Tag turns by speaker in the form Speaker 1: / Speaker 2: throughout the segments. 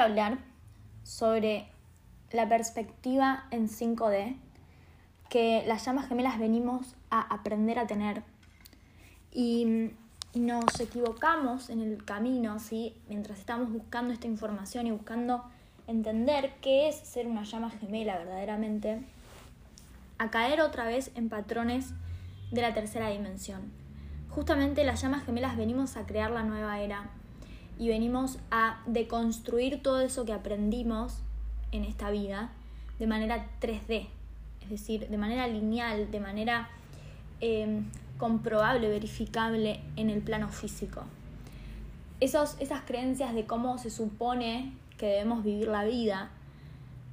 Speaker 1: hablar sobre la perspectiva en 5D que las llamas gemelas venimos a aprender a tener. Y nos equivocamos en el camino, ¿sí? mientras estamos buscando esta información y buscando entender qué es ser una llama gemela verdaderamente, a caer otra vez en patrones de la tercera dimensión. Justamente las llamas gemelas venimos a crear la nueva era y venimos a deconstruir todo eso que aprendimos en esta vida de manera 3D, es decir, de manera lineal, de manera eh, comprobable, verificable en el plano físico. Esos, esas creencias de cómo se supone que debemos vivir la vida,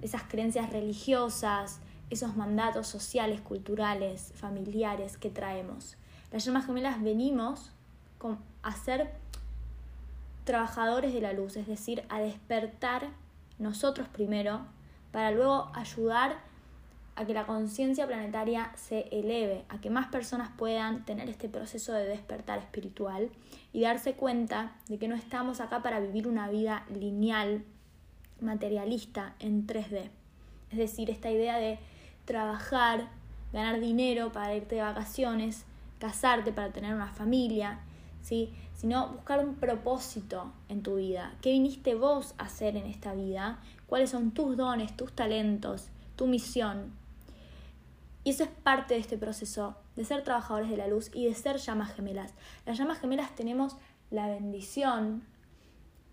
Speaker 1: esas creencias religiosas, esos mandatos sociales, culturales, familiares que traemos. Las llamas gemelas venimos a ser trabajadores de la luz, es decir, a despertar nosotros primero para luego ayudar a que la conciencia planetaria se eleve, a que más personas puedan tener este proceso de despertar espiritual y darse cuenta de que no estamos acá para vivir una vida lineal, materialista, en 3D. Es decir, esta idea de trabajar, ganar dinero para irte de vacaciones, casarte para tener una familia, ¿sí? sino buscar un propósito en tu vida. ¿Qué viniste vos a hacer en esta vida? ¿Cuáles son tus dones, tus talentos, tu misión? Y eso es parte de este proceso de ser trabajadores de la luz y de ser llamas gemelas. Las llamas gemelas tenemos la bendición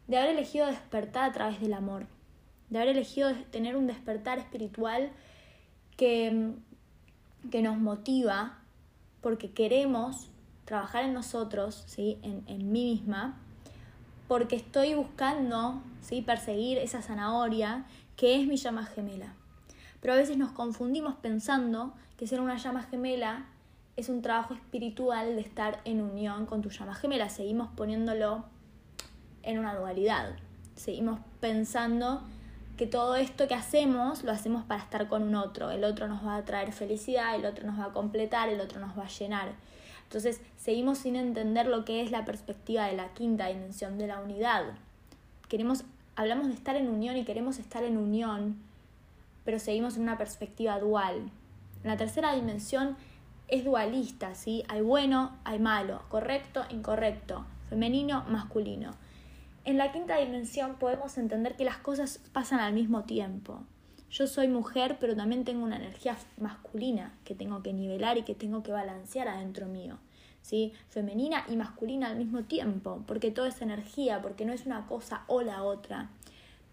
Speaker 1: de haber elegido despertar a través del amor, de haber elegido tener un despertar espiritual que, que nos motiva porque queremos trabajar en nosotros, ¿sí? en, en mí misma, porque estoy buscando ¿sí? perseguir esa zanahoria que es mi llama gemela. Pero a veces nos confundimos pensando que ser una llama gemela es un trabajo espiritual de estar en unión con tu llama gemela. Seguimos poniéndolo en una dualidad. Seguimos pensando que todo esto que hacemos lo hacemos para estar con un otro. El otro nos va a traer felicidad, el otro nos va a completar, el otro nos va a llenar. Entonces seguimos sin entender lo que es la perspectiva de la quinta dimensión, de la unidad. Queremos, hablamos de estar en unión y queremos estar en unión pero seguimos en una perspectiva dual. La tercera dimensión es dualista, ¿sí? Hay bueno, hay malo, correcto, incorrecto, femenino, masculino. En la quinta dimensión podemos entender que las cosas pasan al mismo tiempo. Yo soy mujer, pero también tengo una energía masculina que tengo que nivelar y que tengo que balancear adentro mío. ¿sí? Femenina y masculina al mismo tiempo, porque todo es energía, porque no es una cosa o la otra.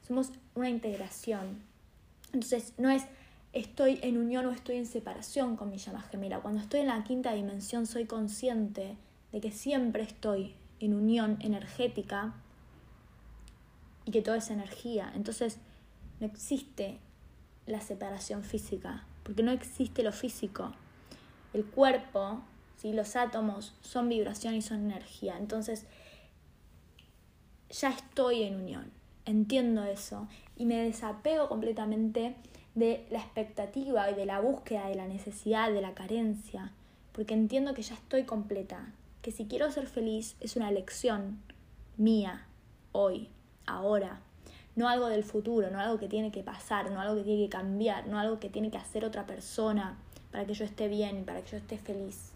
Speaker 1: Somos una integración. Entonces no es estoy en unión o estoy en separación con mi llama gemela. Cuando estoy en la quinta dimensión soy consciente de que siempre estoy en unión energética y que todo es energía. Entonces no existe la separación física, porque no existe lo físico. El cuerpo, ¿sí? los átomos son vibración y son energía. Entonces ya estoy en unión entiendo eso y me desapego completamente de la expectativa y de la búsqueda de la necesidad, de la carencia, porque entiendo que ya estoy completa, que si quiero ser feliz es una elección mía, hoy, ahora, no algo del futuro, no algo que tiene que pasar, no algo que tiene que cambiar, no algo que tiene que hacer otra persona para que yo esté bien, para que yo esté feliz.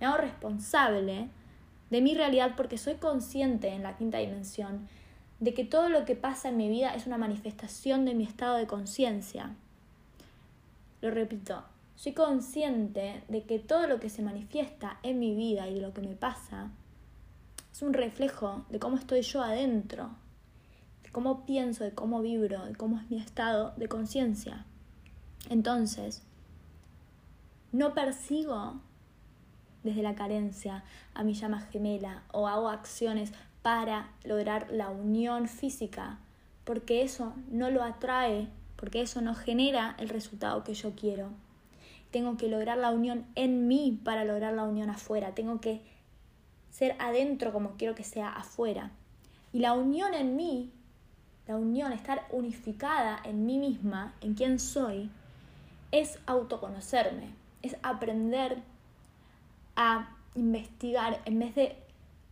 Speaker 1: Me hago responsable de mi realidad porque soy consciente en la quinta dimensión de que todo lo que pasa en mi vida es una manifestación de mi estado de conciencia. Lo repito, soy consciente de que todo lo que se manifiesta en mi vida y lo que me pasa es un reflejo de cómo estoy yo adentro, de cómo pienso, de cómo vibro, de cómo es mi estado de conciencia. Entonces, no persigo desde la carencia a mi llama gemela o hago acciones para lograr la unión física, porque eso no lo atrae, porque eso no genera el resultado que yo quiero. Tengo que lograr la unión en mí para lograr la unión afuera. Tengo que ser adentro como quiero que sea afuera. Y la unión en mí, la unión, estar unificada en mí misma, en quién soy, es autoconocerme, es aprender a investigar en vez de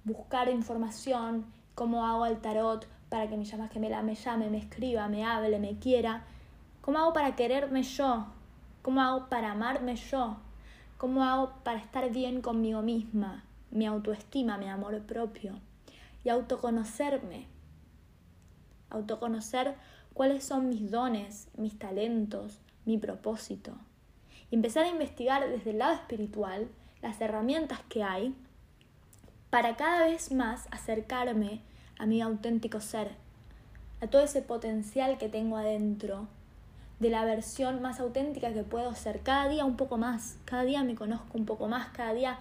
Speaker 1: buscar información, cómo hago el tarot, para que mi llama gemela me llame, me escriba, me hable, me quiera? ¿Cómo hago para quererme yo? ¿Cómo hago para amarme yo? ¿Cómo hago para estar bien conmigo misma? Mi autoestima, mi amor propio. Y autoconocerme. Autoconocer cuáles son mis dones, mis talentos, mi propósito. Y empezar a investigar desde el lado espiritual las herramientas que hay para cada vez más acercarme a mi auténtico ser, a todo ese potencial que tengo adentro de la versión más auténtica que puedo ser. Cada día un poco más, cada día me conozco un poco más, cada día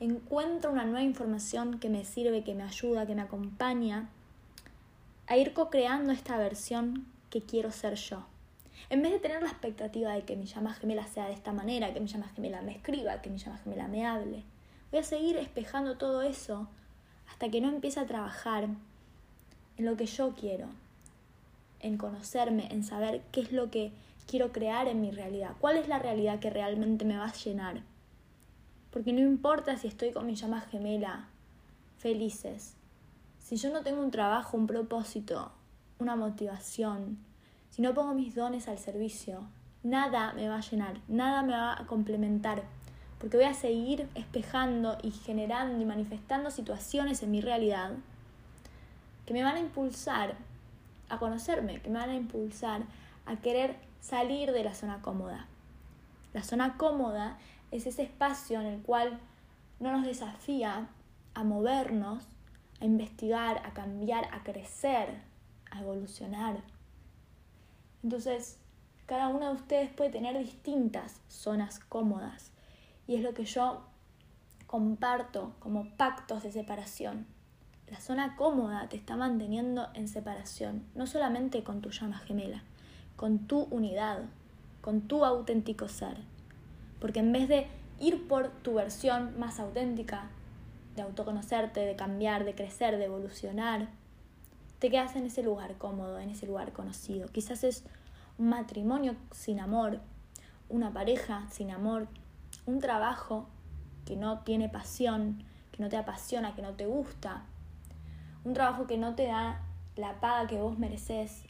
Speaker 1: encuentro una nueva información que me sirve, que me ayuda, que me acompaña a ir co-creando esta versión que quiero ser yo. En vez de tener la expectativa de que mi llama gemela sea de esta manera, que mi llama gemela me escriba, que mi llama gemela me hable, voy a seguir espejando todo eso hasta que no empiece a trabajar en lo que yo quiero, en conocerme, en saber qué es lo que quiero crear en mi realidad, cuál es la realidad que realmente me va a llenar. Porque no importa si estoy con mi llama gemela felices, si yo no tengo un trabajo, un propósito, una motivación, si no pongo mis dones al servicio, nada me va a llenar, nada me va a complementar, porque voy a seguir espejando y generando y manifestando situaciones en mi realidad que me van a impulsar a conocerme, que me van a impulsar a querer salir de la zona cómoda. La zona cómoda es ese espacio en el cual no nos desafía a movernos, a investigar, a cambiar, a crecer, a evolucionar. Entonces, cada uno de ustedes puede tener distintas zonas cómodas y es lo que yo comparto como pactos de separación. La zona cómoda te está manteniendo en separación, no solamente con tu llama gemela, con tu unidad, con tu auténtico ser. Porque en vez de ir por tu versión más auténtica, de autoconocerte, de cambiar, de crecer, de evolucionar, te quedas en ese lugar cómodo, en ese lugar conocido. Quizás es un matrimonio sin amor, una pareja sin amor, un trabajo que no tiene pasión, que no te apasiona, que no te gusta, un trabajo que no te da la paga que vos mereces,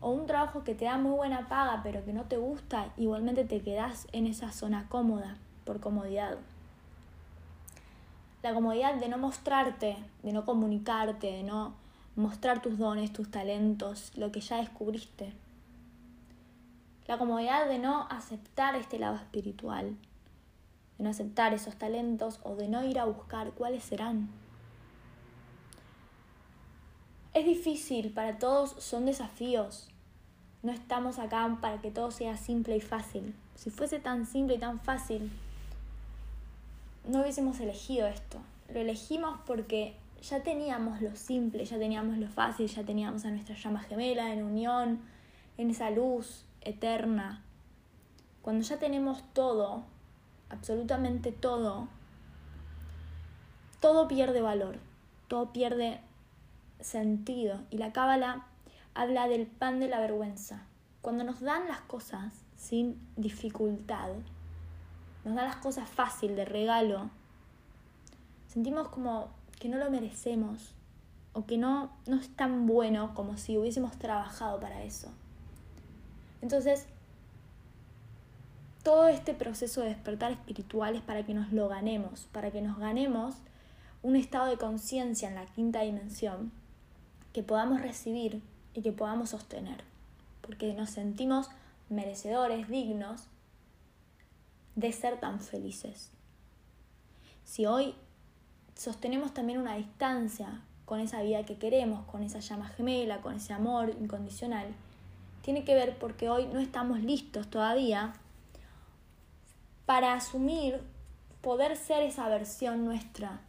Speaker 1: o un trabajo que te da muy buena paga pero que no te gusta, igualmente te quedás en esa zona cómoda, por comodidad. La comodidad de no mostrarte, de no comunicarte, de no mostrar tus dones, tus talentos, lo que ya descubriste. La comodidad de no aceptar este lado espiritual, de no aceptar esos talentos o de no ir a buscar cuáles serán. Es difícil, para todos son desafíos. No estamos acá para que todo sea simple y fácil. Si fuese tan simple y tan fácil, no hubiésemos elegido esto. Lo elegimos porque ya teníamos lo simple, ya teníamos lo fácil, ya teníamos a nuestra llama gemela en unión, en esa luz eterna. Cuando ya tenemos todo, absolutamente todo, todo pierde valor, todo pierde sentido. Y la cábala habla del pan de la vergüenza. Cuando nos dan las cosas sin dificultad, nos dan las cosas fácil, de regalo, sentimos como que no lo merecemos o que no, no es tan bueno como si hubiésemos trabajado para eso. Entonces, todo este proceso de despertar espiritual es para que nos lo ganemos, para que nos ganemos un estado de conciencia en la quinta dimensión que podamos recibir y que podamos sostener, porque nos sentimos merecedores, dignos de ser tan felices. Si hoy sostenemos también una distancia con esa vida que queremos, con esa llama gemela, con ese amor incondicional, tiene que ver porque hoy no estamos listos todavía para asumir poder ser esa versión nuestra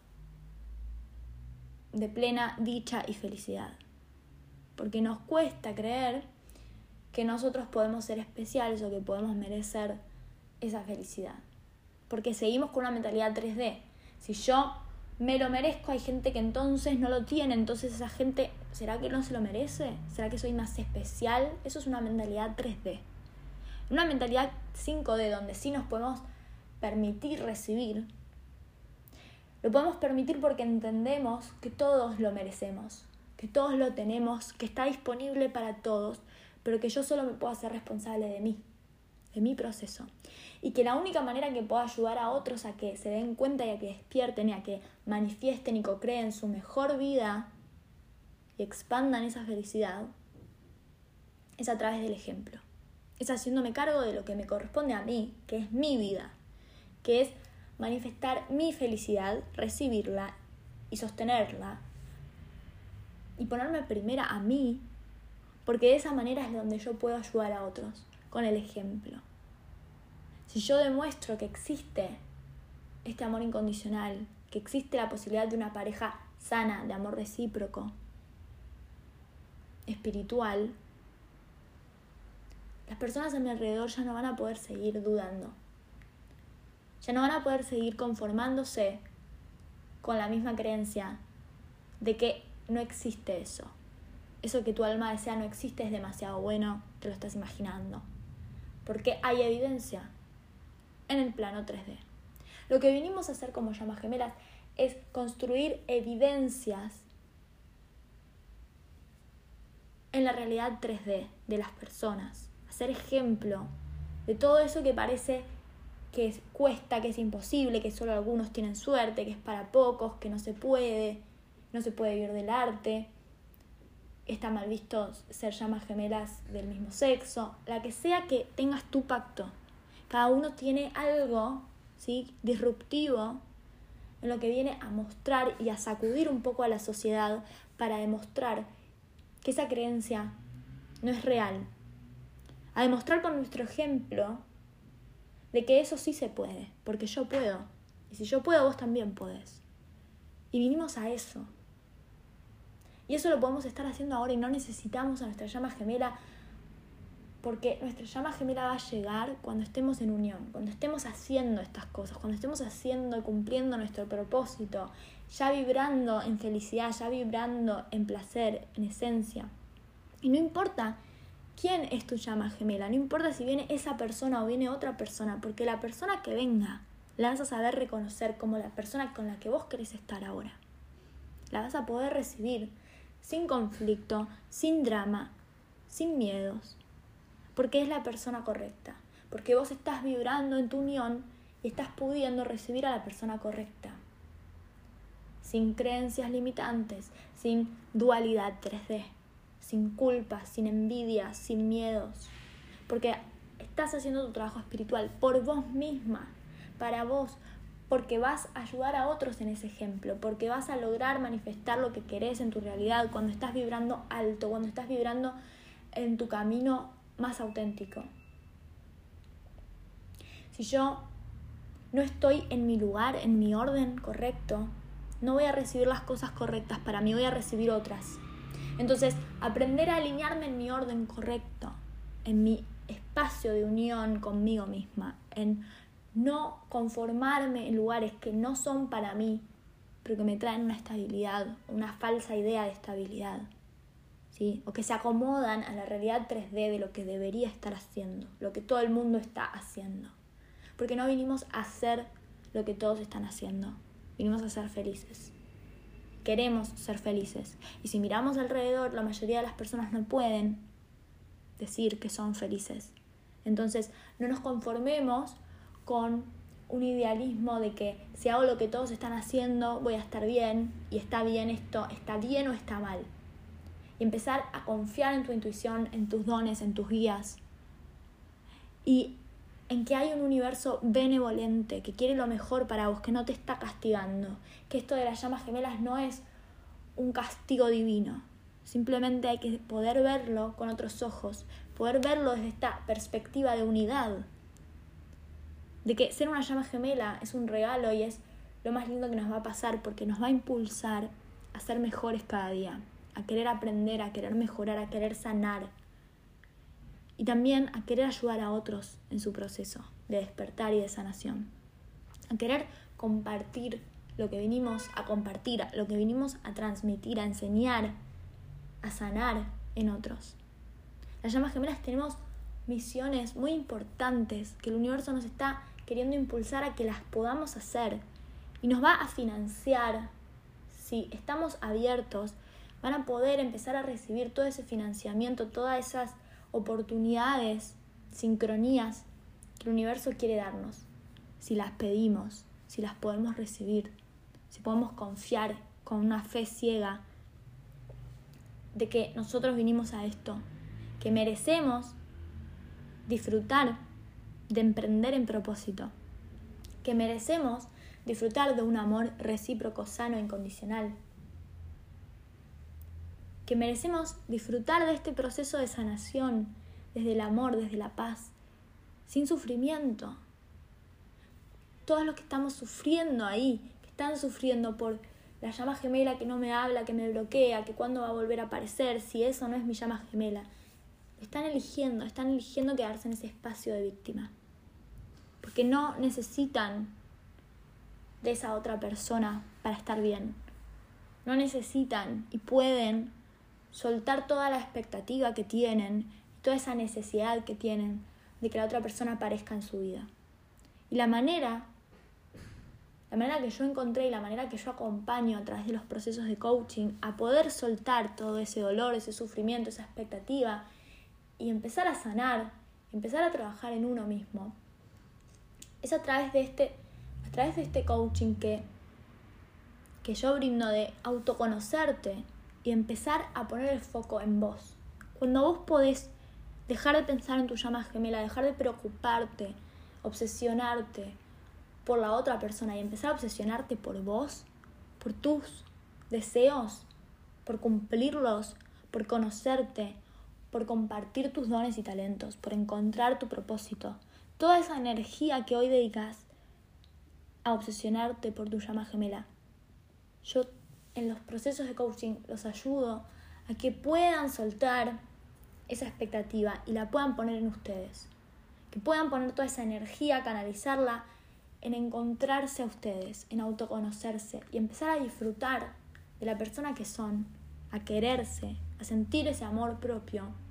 Speaker 1: de plena dicha y felicidad. Porque nos cuesta creer que nosotros podemos ser especiales o que podemos merecer esa felicidad. Porque seguimos con una mentalidad 3D. Si yo me lo merezco, hay gente que entonces no lo tiene, entonces esa gente, ¿será que no se lo merece? ¿Será que soy más especial? Eso es una mentalidad 3D. Una mentalidad 5D donde sí nos podemos permitir recibir, lo podemos permitir porque entendemos que todos lo merecemos. que todos lo tenemos, que está disponible para todos, pero que yo solo me puedo hacer responsable de mí, de mi proceso. Y que la única manera que puedo ayudar a otros a que se den cuenta y a que despierten y a que manifiesten y co-creen su mejor vida y expandan esa felicidad es a través del ejemplo. Es haciéndome cargo de lo que me corresponde a mí, que es mi vida, que es manifestar mi felicidad, recibirla y sostenerla y ponerme primera a mí, porque de esa manera es donde yo puedo ayudar a otros, con el ejemplo. Si yo demuestro que existe este amor incondicional, que existe la posibilidad de una pareja sana, de amor recíproco, espiritual, las personas a mi alrededor ya no van a poder seguir dudando. Ya no van a poder seguir conformándose con la misma creencia de que no existe eso. Eso que tu alma desea no existe, es demasiado bueno, te lo estás imaginando. Porque hay evidencia en el plano 3D. Lo que vinimos a hacer como llamas gemelas es construir evidencias en la realidad 3D de las personas. Hacer ejemplo de todo eso que parece que cuesta, que es imposible, que solo algunos tienen suerte, que es para pocos, que no se puede, no se puede vivir del arte, está mal visto ser llamas gemelas del mismo sexo, la que sea que tengas tu pacto. Cada uno tiene algo ¿sí? disruptivo en lo que viene a mostrar y a sacudir un poco a la sociedad para demostrar que esa creencia no es real. A demostrar con nuestro ejemplo de que eso sí se puede, porque yo puedo. Y si yo puedo, vos también podés. Y vinimos a eso. Y eso lo podemos estar haciendo ahora y no necesitamos a nuestra llama gemela, porque nuestra llama gemela va a llegar cuando estemos en unión, cuando estemos haciendo estas cosas, cuando estemos haciendo y cumpliendo nuestro propósito, ya vibrando en felicidad, ya vibrando en placer, en esencia. Y no importa quién es tu llama gemela. No importa si viene esa persona o viene otra persona, porque la persona que venga la vas a saber reconocer como la persona con la que vos querés estar ahora. La vas a poder recibir sin conflicto, sin drama, sin miedos, porque es la persona correcta, porque vos estás vibrando en tu unión y estás pudiendo recibir a la persona correcta, sin creencias limitantes, sin dualidad 3D sin culpa, sin envidia, sin miedos. Porque estás haciendo tu trabajo espiritual por vos misma, para vos, porque vas a ayudar a otros en ese ejemplo, porque vas a lograr manifestar lo que querés en tu realidad cuando estás vibrando alto, cuando estás vibrando en tu camino más auténtico. Si yo no estoy en mi lugar, en mi orden correcto, no voy a recibir las cosas correctas para mí, voy a recibir otras. Entonces, aprender a alinearme en mi orden correcto, en mi espacio de unión conmigo misma, en no conformarme en lugares que no son para mí, pero que me traen una estabilidad, una falsa idea de estabilidad, ¿sí? o que se acomodan a la realidad 3D de lo que debería estar haciendo, lo que todo el mundo está haciendo. Porque no vinimos a hacer lo que todos están haciendo, vinimos a ser felices queremos ser felices. Y si miramos alrededor, la mayoría de las personas no pueden decir que son felices. Entonces, no nos conformemos con un idealismo de que si hago lo que todos están haciendo, voy a estar bien, y está bien esto, está bien o está mal. Y empezar a confiar en tu intuición, en tus dones, en tus guías. Y en que hay un universo benevolente que quiere lo mejor para vos, que no te está castigando, que esto de las llamas gemelas no es un castigo divino, simplemente hay que poder verlo con otros ojos, poder verlo desde esta perspectiva de unidad, de que ser una llama gemela es un regalo y es lo más lindo que nos va a pasar porque nos va a impulsar a ser mejores cada día, a querer aprender, a querer mejorar, a querer sanar, y también a querer ayudar a otros en su proceso de despertar y de sanación, a querer compartir lo que vinimos a compartir, lo que vinimos a transmitir, a enseñar, a sanar en otros. Las llamas gemelas tenemos misiones muy importantes que el universo nos está queriendo impulsar a que las podamos hacer y nos va a financiar. Si estamos abiertos van a poder empezar a recibir todo ese financiamiento, todas esas oportunidades, sincronías que el universo quiere darnos, si las pedimos, si las podemos recibir, si podemos confiar con una fe ciega de que nosotros vinimos a esto, que merecemos disfrutar de emprender en propósito, que merecemos disfrutar de un amor recíproco, sano, e incondicional, que merecemos disfrutar de este proceso de sanación desde el amor, desde la paz, sin sufrimiento. Todos los que estamos sufriendo ahí, que están sufriendo por la llama gemela que no me habla, que me bloquea, que cuándo va a volver a aparecer, si eso no es mi llama gemela, están eligiendo, están eligiendo quedarse en ese espacio de víctima. Porque no necesitan de esa otra persona para estar bien. No necesitan y pueden soltar toda la expectativa que tienen, toda esa necesidad que tienen de que la otra persona aparezca en su vida. Y la manera, la manera que yo encontré y la manera que yo acompaño a través de los procesos de coaching a poder soltar todo ese dolor, ese sufrimiento, esa expectativa y empezar a sanar, empezar a trabajar en uno mismo, es a través de este, a través de este coaching que, que yo brindo de autoconocerte, y empezar a poner el foco en vos. Cuando vos podés dejar de pensar en tu llama gemela, dejar de preocuparte, obsesionarte por la otra persona y empezar a obsesionarte por vos, por tus deseos, por cumplirlos, por conocerte, por compartir tus dones y talentos, por encontrar tu propósito. Toda esa energía que hoy dedicas a obsesionarte por tu llama gemela. Yo en los procesos de coaching los ayudo a que puedan soltar esa expectativa y la puedan poner en ustedes. Que puedan poner toda esa energía, canalizarla en encontrarse a ustedes, en autoconocerse y empezar a disfrutar de la persona que son, a quererse, a sentir ese amor propio.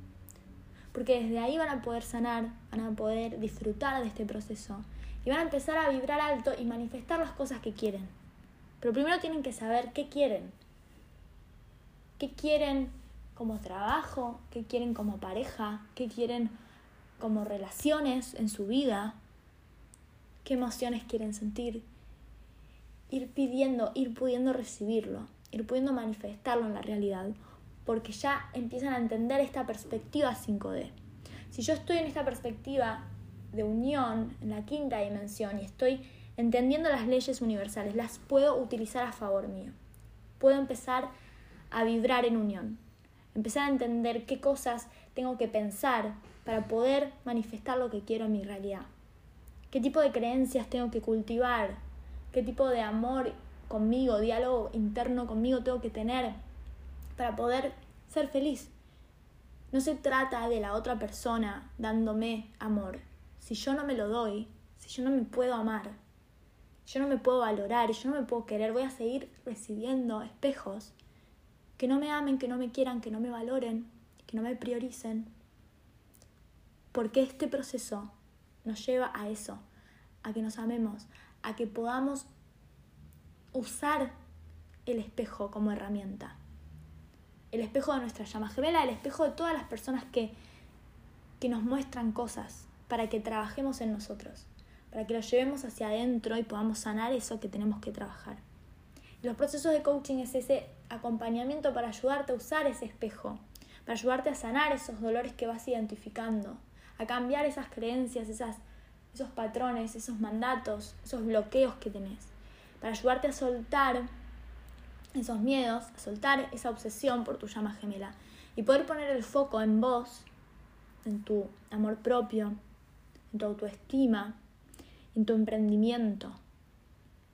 Speaker 1: Porque desde ahí van a poder sanar, van a poder disfrutar de este proceso y van a empezar a vibrar alto y manifestar las cosas que quieren. Pero primero tienen que saber qué quieren. ¿Qué quieren como trabajo? ¿Qué quieren como pareja? ¿Qué quieren como relaciones en su vida? ¿Qué emociones quieren sentir? Ir pidiendo, ir pudiendo recibirlo, ir pudiendo manifestarlo en la realidad, porque ya empiezan a entender esta perspectiva 5D. Si yo estoy en esta perspectiva de unión, en la quinta dimensión, y estoy entendiendo las leyes universales, las puedo utilizar a favor mío. Puedo empezar a vibrar en unión, empezar a entender qué cosas tengo que pensar para poder manifestar lo que quiero en mi realidad. ¿Qué tipo de creencias tengo que cultivar? ¿Qué tipo de amor conmigo, diálogo interno conmigo tengo que tener para poder ser feliz? No se trata de la otra persona dándome amor. Si yo no me lo doy, si yo no me puedo amar, yo no me puedo valorar yo no me puedo querer, voy a seguir recibiendo espejos que no me amen, que no me quieran, que no me valoren, que no me prioricen. Porque este proceso nos lleva a eso, a que nos amemos, a que podamos usar el espejo como herramienta. El espejo de nuestra llama gemela, el espejo de todas las personas que, que nos muestran cosas para que trabajemos en nosotros para que lo llevemos hacia adentro y podamos sanar eso que tenemos que trabajar. Los procesos de coaching es ese acompañamiento para ayudarte a usar ese espejo, para ayudarte a sanar esos dolores que vas identificando, a cambiar esas creencias, esas, esos patrones, esos mandatos, esos bloqueos que tenés, para ayudarte a soltar esos miedos, soltar esa obsesión por tu llama gemela y poder poner el foco en vos, en tu amor propio, en tu autoestima, en tu emprendimiento,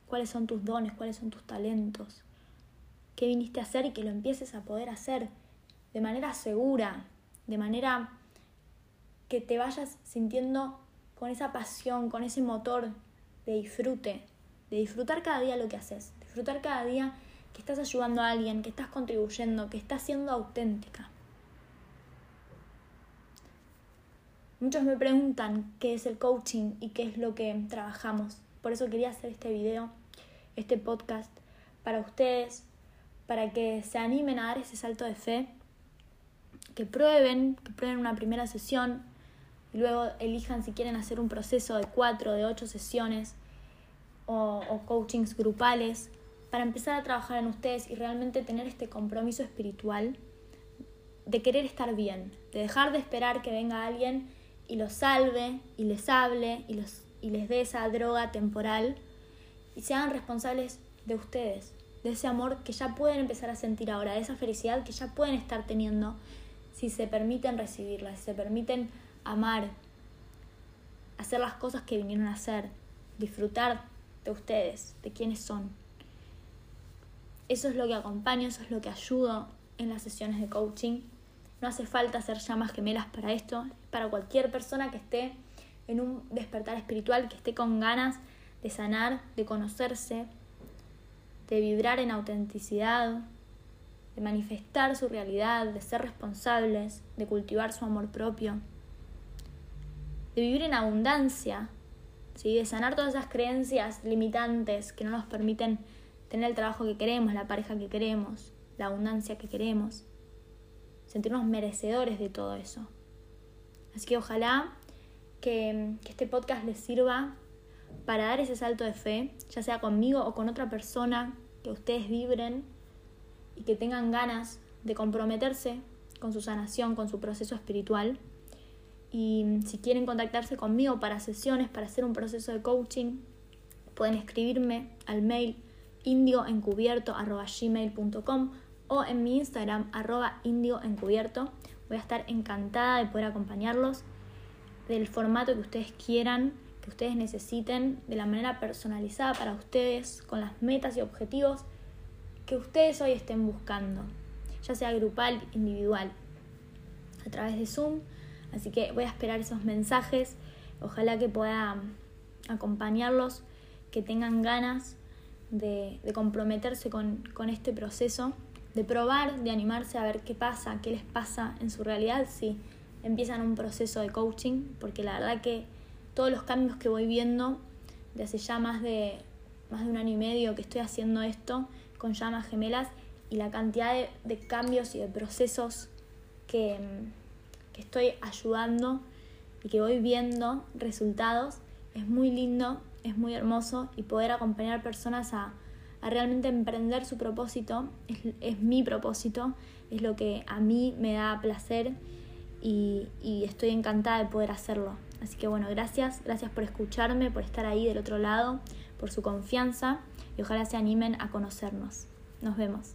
Speaker 1: cuáles son tus dones, cuáles son tus talentos, qué viniste a hacer y que lo empieces a poder hacer de manera segura, de manera que te vayas sintiendo con esa pasión, con ese motor de disfrute, de disfrutar cada día lo que haces, disfrutar cada día que estás ayudando a alguien, que estás contribuyendo, que estás siendo auténtica. Muchos me preguntan qué es el coaching y qué es lo que trabajamos. Por eso quería hacer este video, este podcast para ustedes, para que se animen a dar ese salto de fe, que prueben, que prueben una primera sesión y luego elijan si quieren hacer un proceso de cuatro, de ocho sesiones o, o coachings grupales para empezar a trabajar en ustedes y realmente tener este compromiso espiritual de querer estar bien, de dejar de esperar que venga alguien y los salve y les hable y, y les dé esa droga temporal y se hagan responsables de ustedes, de ese amor que ya pueden empezar a sentir ahora, de esa felicidad que ya pueden estar teniendo si se permiten recibirla, si se permiten amar, hacer las cosas que vinieron a hacer, disfrutar de ustedes, de quienes son. Eso es lo que acompaño, eso es lo que ayudo en las sesiones de coaching. No hace falta hacer llamas gemelas para esto, para cualquier persona que esté en un despertar espiritual, que esté con ganas de sanar, de conocerse, de vibrar en autenticidad, de manifestar su realidad, de ser responsables, de cultivar su amor propio, de vivir en abundancia, ¿sí? de sanar todas esas creencias limitantes que no nos permiten tener el trabajo que queremos, la pareja que queremos, la abundancia que queremos, sentirnos merecedores de todo eso. Así que ojalá que, este podcast les sirva para dar ese salto de fe, ya sea conmigo o con otra persona, que ustedes vibren y que tengan ganas de comprometerse con su sanación, con su proceso espiritual. Y si quieren contactarse conmigo para sesiones, para hacer un proceso de coaching, pueden escribirme al mail indioencubierto.gmail.com o en mi Instagram arroba indioencubierto. Voy a estar encantada de poder acompañarlos del formato que ustedes quieran, que ustedes necesiten, de la manera personalizada para ustedes, con las metas y objetivos que ustedes hoy estén buscando, ya sea grupal, individual, a través de Zoom. Así que voy a esperar esos mensajes. Ojalá que pueda acompañarlos, que tengan ganas de, comprometerse con, este proceso, de probar, de animarse a ver qué pasa, qué les pasa en su realidad si empiezan un proceso de coaching, porque la verdad que todos los cambios que voy viendo de hace ya más de, más de un año y medio que estoy haciendo esto con llamas gemelas y la cantidad de, cambios y de procesos que, que estoy ayudando y que voy viendo resultados, es muy lindo es muy hermoso y poder acompañar personas a, realmente emprender su propósito es, mi propósito, es lo que a mí me da placer y, y estoy encantada de poder hacerlo. Así que bueno, gracias, gracias por escucharme, por estar ahí del otro lado, por su confianza y ojalá se animen a conocernos. Nos vemos.